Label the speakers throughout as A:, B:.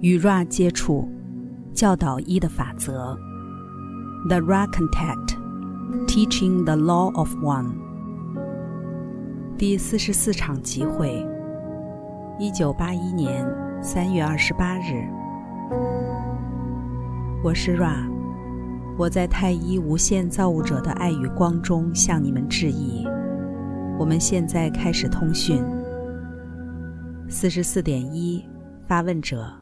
A: 与 Ra 接触，教导一的法则。The Ra Contact, Teaching the Law of One。第四十四场集会，一九八一年三月二十八日。我是 Ra，我在太一无限造物者的爱与光中向你们致意。我们现在开始通讯。四十四点一，发问者：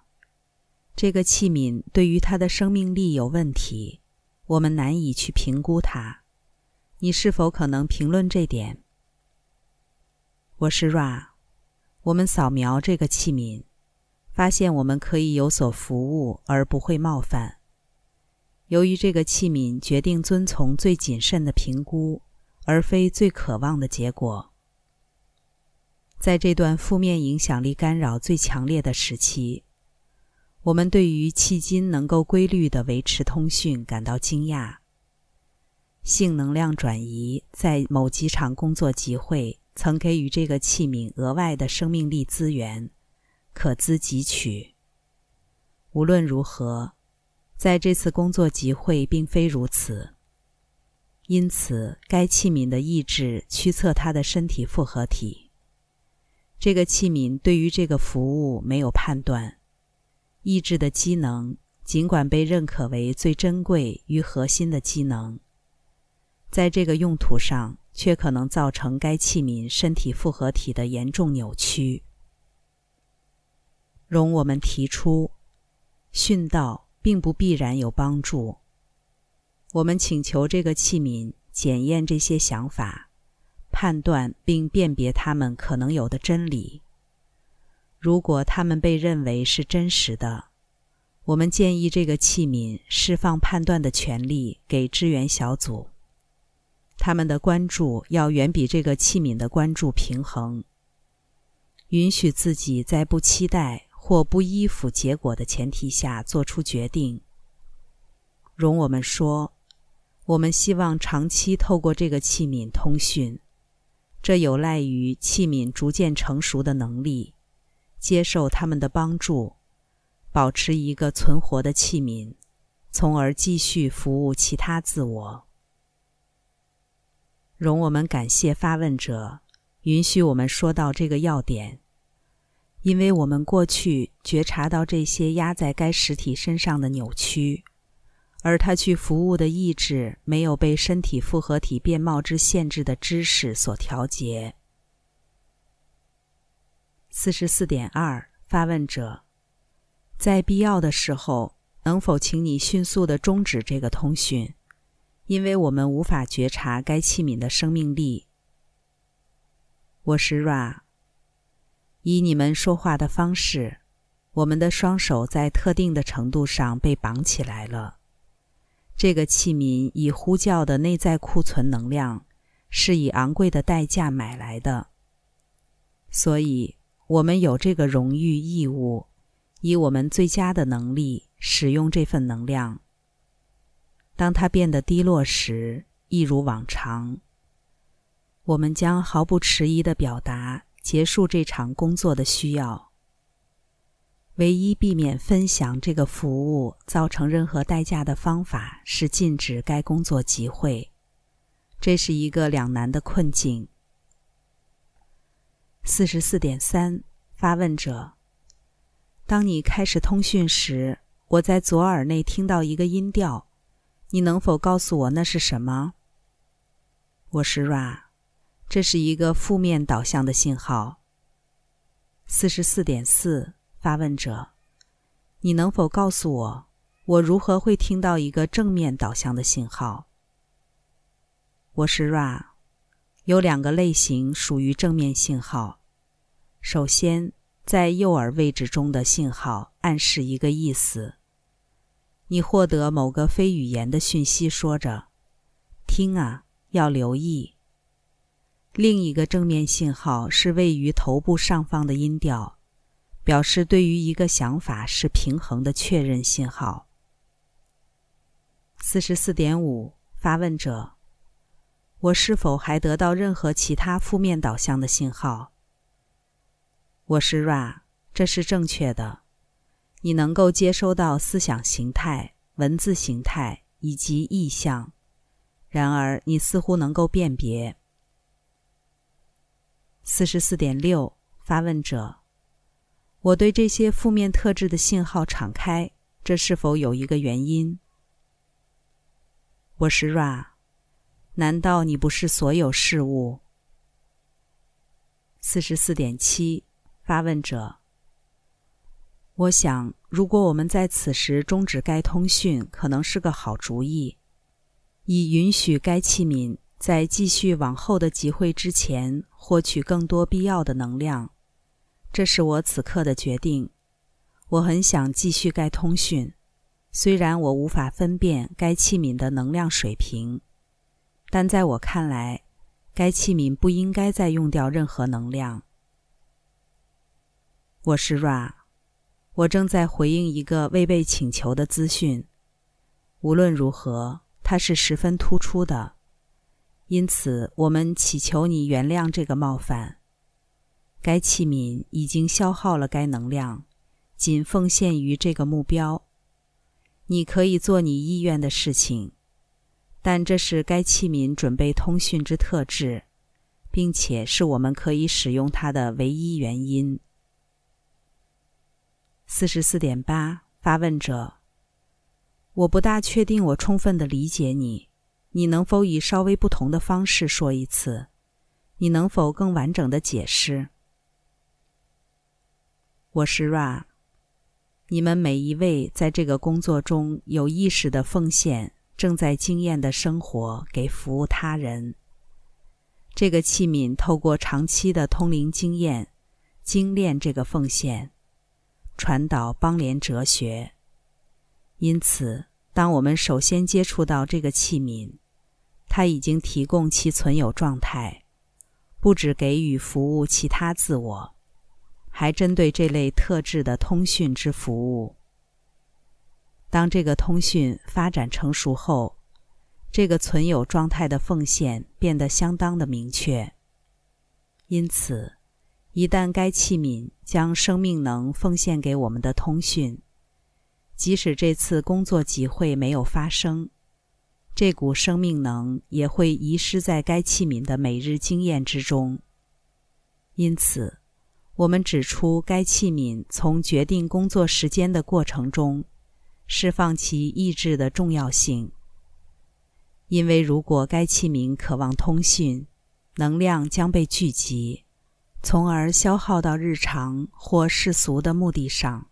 A: 这个器皿对于它的生命力有问题，我们难以去评估它。你是否可能评论这点？我是 Ra，我们扫描这个器皿，发现我们可以有所服务而不会冒犯。由于这个器皿决定遵从最谨慎的评估，而非最渴望的结果。在这段负面影响力干扰最强烈的时期，我们对于迄今能够规律地维持通讯感到惊讶。性能量转移在某几场工作集会曾给予这个器皿额外的生命力资源，可资汲取。无论如何，在这次工作集会并非如此。因此，该器皿的意志驱策它的身体复合体。这个器皿对于这个服务没有判断，意志的机能尽管被认可为最珍贵与核心的机能，在这个用途上却可能造成该器皿身体复合体的严重扭曲。容我们提出，殉道并不必然有帮助。我们请求这个器皿检验这些想法。判断并辨别它们可能有的真理。如果他们被认为是真实的，我们建议这个器皿释放判断的权利给支援小组。他们的关注要远比这个器皿的关注平衡。允许自己在不期待或不依附结果的前提下做出决定。容我们说，我们希望长期透过这个器皿通讯。这有赖于器皿逐渐成熟的能力，接受他们的帮助，保持一个存活的器皿，从而继续服务其他自我。容我们感谢发问者，允许我们说到这个要点，因为我们过去觉察到这些压在该实体身上的扭曲。而他去服务的意志没有被身体复合体变貌之限制的知识所调节。四十四点二，发问者，在必要的时候，能否请你迅速的终止这个通讯，因为我们无法觉察该器皿的生命力。我是 Ra。以你们说话的方式，我们的双手在特定的程度上被绑起来了。这个器皿以呼叫的内在库存能量，是以昂贵的代价买来的。所以，我们有这个荣誉义务，以我们最佳的能力使用这份能量。当它变得低落时，一如往常，我们将毫不迟疑地表达结束这场工作的需要。唯一避免分享这个服务造成任何代价的方法是禁止该工作集会。这是一个两难的困境。四十四点三，发问者：当你开始通讯时，我在左耳内听到一个音调，你能否告诉我那是什么？我是 Ra，这是一个负面导向的信号。四十四点四。发问者，你能否告诉我，我如何会听到一个正面导向的信号？我是 Ra，有两个类型属于正面信号。首先，在右耳位置中的信号暗示一个意思，你获得某个非语言的讯息，说着“听啊，要留意”。另一个正面信号是位于头部上方的音调。表示对于一个想法是平衡的确认信号。四十四点五，发问者：我是否还得到任何其他负面导向的信号？我是 Ra，这是正确的。你能够接收到思想形态、文字形态以及意象，然而你似乎能够辨别。四十四点六，发问者：我对这些负面特质的信号敞开，这是否有一个原因？我是 Ra，难道你不是所有事物？四十四点七，发问者：我想，如果我们在此时终止该通讯，可能是个好主意，以允许该器皿。在继续往后的集会之前，获取更多必要的能量，这是我此刻的决定。我很想继续该通讯，虽然我无法分辨该器皿的能量水平，但在我看来，该器皿不应该再用掉任何能量。我是 Ra，我正在回应一个未被请求的资讯。无论如何，它是十分突出的。因此，我们祈求你原谅这个冒犯。该器皿已经消耗了该能量，仅奉献于这个目标。你可以做你意愿的事情，但这是该器皿准备通讯之特质，并且是我们可以使用它的唯一原因。四十四点八，发问者：我不大确定我充分的理解你。你能否以稍微不同的方式说一次？你能否更完整的解释？我是 Ra。你们每一位在这个工作中有意识的奉献，正在经验的生活，给服务他人。这个器皿透过长期的通灵经验，精炼这个奉献，传导邦联哲学。因此，当我们首先接触到这个器皿，它已经提供其存有状态，不只给予服务其他自我，还针对这类特质的通讯之服务。当这个通讯发展成熟后，这个存有状态的奉献变得相当的明确。因此，一旦该器皿将生命能奉献给我们的通讯，即使这次工作集会没有发生。这股生命能也会遗失在该器皿的每日经验之中。因此，我们指出该器皿从决定工作时间的过程中释放其意志的重要性。因为如果该器皿渴望通讯，能量将被聚集，从而消耗到日常或世俗的目的上。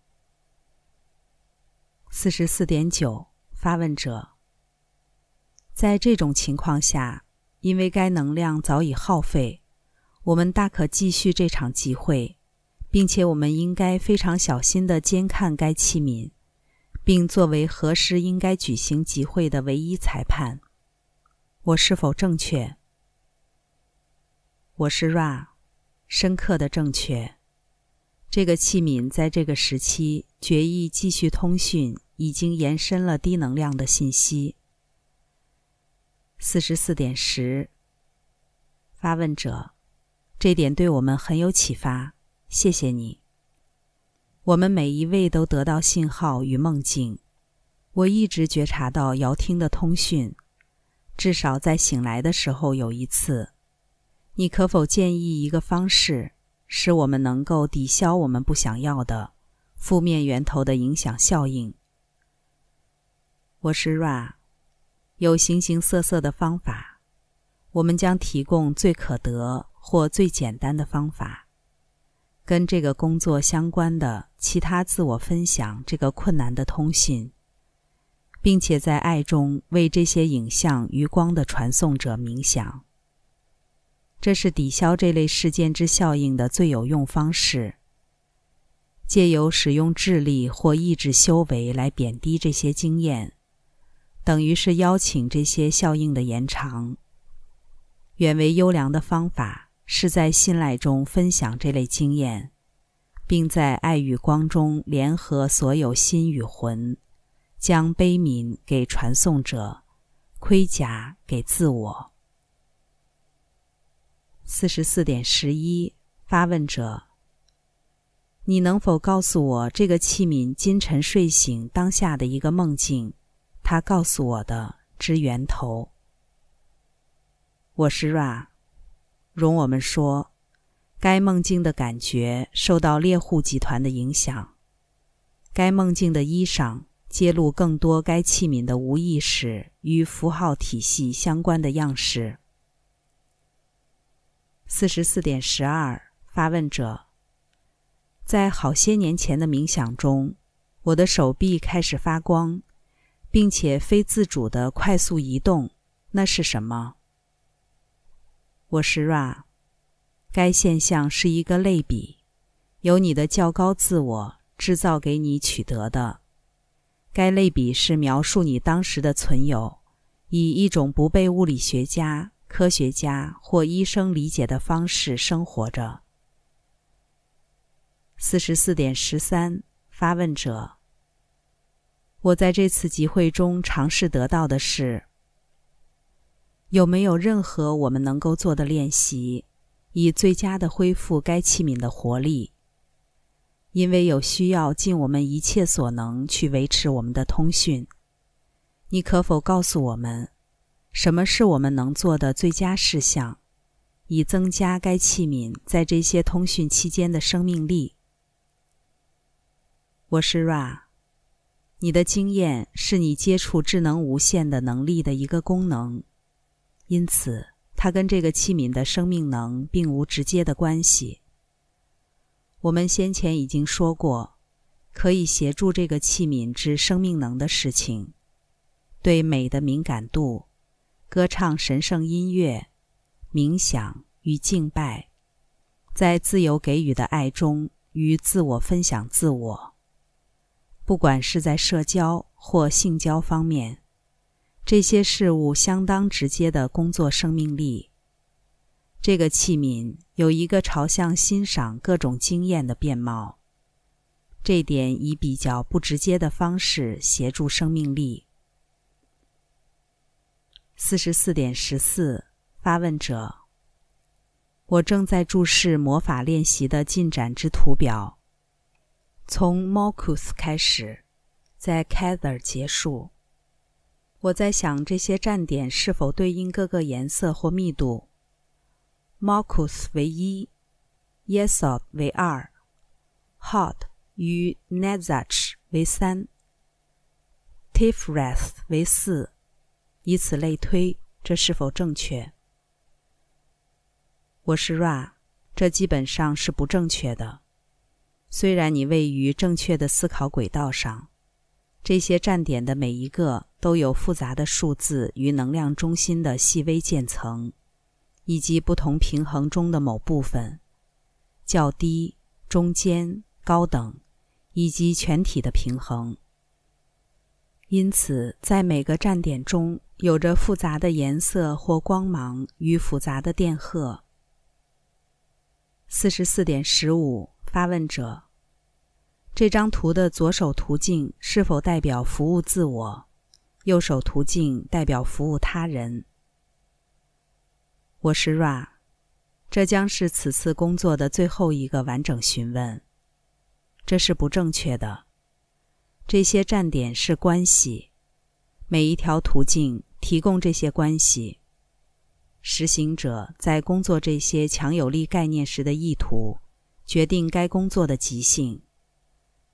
A: 四十四点九，发问者。在这种情况下，因为该能量早已耗费，我们大可继续这场集会，并且我们应该非常小心地监看该器皿，并作为何时应该举行集会的唯一裁判。我是否正确？我是 Ra，深刻的正确。这个器皿在这个时期决议继续通讯，已经延伸了低能量的信息。四十四点十。发问者，这点对我们很有启发，谢谢你。我们每一位都得到信号与梦境。我一直觉察到遥听的通讯，至少在醒来的时候有一次。你可否建议一个方式，使我们能够抵消我们不想要的负面源头的影响效应？我是 Ra。有形形色色的方法，我们将提供最可得或最简单的方法。跟这个工作相关的其他自我分享这个困难的通信，并且在爱中为这些影像与光的传送者冥想。这是抵消这类事件之效应的最有用方式。借由使用智力或意志修为来贬低这些经验。等于是邀请这些效应的延长。远为优良的方法是在信赖中分享这类经验，并在爱与光中联合所有心与魂，将悲悯给传送者，盔甲给自我。四十四点十一，发问者：你能否告诉我这个器皿今晨睡醒当下的一个梦境？他告诉我的之源头。我是 Ra，容我们说，该梦境的感觉受到猎户集团的影响。该梦境的衣裳揭露更多该器皿的无意识与符号体系相关的样式。四十四点十二，发问者。在好些年前的冥想中，我的手臂开始发光，并且非自主的快速移动。那是什么？我是 Ra。该现象是一个类比，由你的较高自我制造给你取得的。该类比是描述你当时的存有，以一种不被物理学家、科学家或医生理解的方式生活着。四十四点十三，发问者：我在这次集会中尝试得到的是，有没有任何我们能够做的练习，以最佳的恢复该器皿的活力？因为有需要尽我们一切所能去维持我们的通讯。你可否告诉我们，什么是我们能做的最佳事项，以增加该器皿在这些通讯期间的生命力？我是 Ra，你的经验是你接触智能无限的能力的一个功能，因此它跟这个器皿的生命能并无直接的关系。我们先前已经说过，可以协助这个器皿之生命能的事情，对美的敏感度，歌唱神圣音乐，冥想与敬拜，在自由给予的爱中与自我分享自我。不管是在社交或性交方面，这些事物相当直接的工作生命力。这个器皿有一个朝向欣赏各种经验的面貌，这点以比较不直接的方式协助生命力。四十四点十四，发问者：我正在注视魔法练习的进展之图表。从 Mokus 开始，在 Cather 结束。我在想这些站点是否对应各个颜色或密度。Marcus 为一，Yesod 为二，Hot 与 Nezach 为三，Tifrath 为四，以此类推。这是否正确？我是 Ra，这基本上是不正确的。虽然你位于正确的思考轨道上，这些站点的每一个都有复杂的数字与能量中心的细微渐层，以及不同平衡中的某部分，较低、中间、高等，以及全体的平衡。因此，在每个站点中有着复杂的颜色或光芒与复杂的电荷。四十四点十五，发问者。这张图的左手图径是否代表服务自我？右手图径代表服务他人？我是 Ra，这将是此次工作的最后一个完整询问。这是不正确的。这些站点是关系，每一条途径提供这些关系。实行者在工作这些强有力概念时的意图，决定该工作的极性。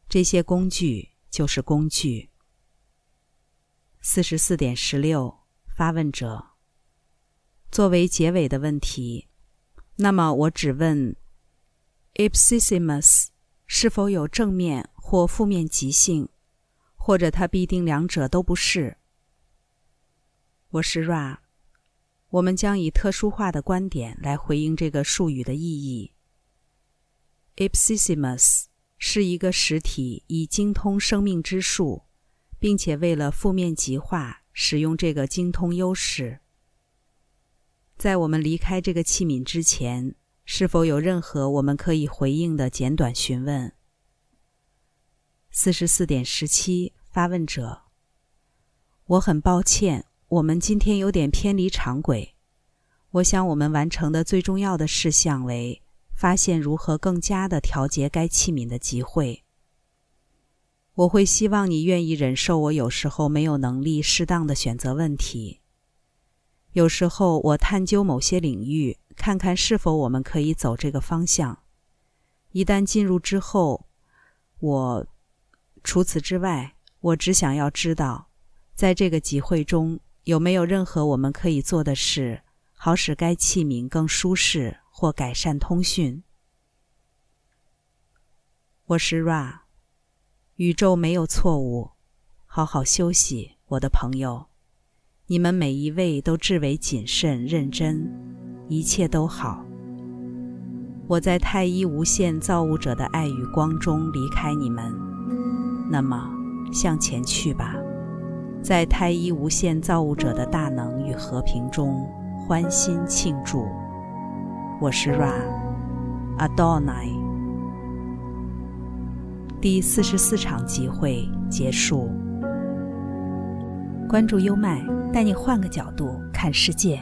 A: 这些工具就是工具。四十四点十六，发问者。作为结尾的问题，那么我只问：Ipsissimus 是否有正面或负面极性，或者它必定两者都不是？我是 Ra，我们将以特殊化的观点来回应这个术语的意义。Ipsissimus。是一个实体以精通生命之术，并且为了负面极化使用这个精通优势。在我们离开这个器皿之前，是否有任何我们可以回应的简短询问？四十四点十七，发问者。我很抱歉，我们今天有点偏离常轨。我想我们完成的最重要的事项为。发现如何更加的调节该器皿的集会。我会希望你愿意忍受我有时候没有能力适当的选择问题。有时候我探究某些领域，看看是否我们可以走这个方向。一旦进入之后，我除此之外，我只想要知道，在这个集会中有没有任何我们可以做的事，好使该器皿更舒适或改善通讯。我是 Ra，宇宙没有错误，好好休息，我的朋友。你们每一位都至为谨慎认真，一切都好。我在太一无限造物者的爱与光中离开你们，那么向前去吧，在太一无限造物者的大能与和平中欢欣庆祝。我是 Ra，Adonai。第四十四场集会结束。关注优麦。带你换个角度看世界。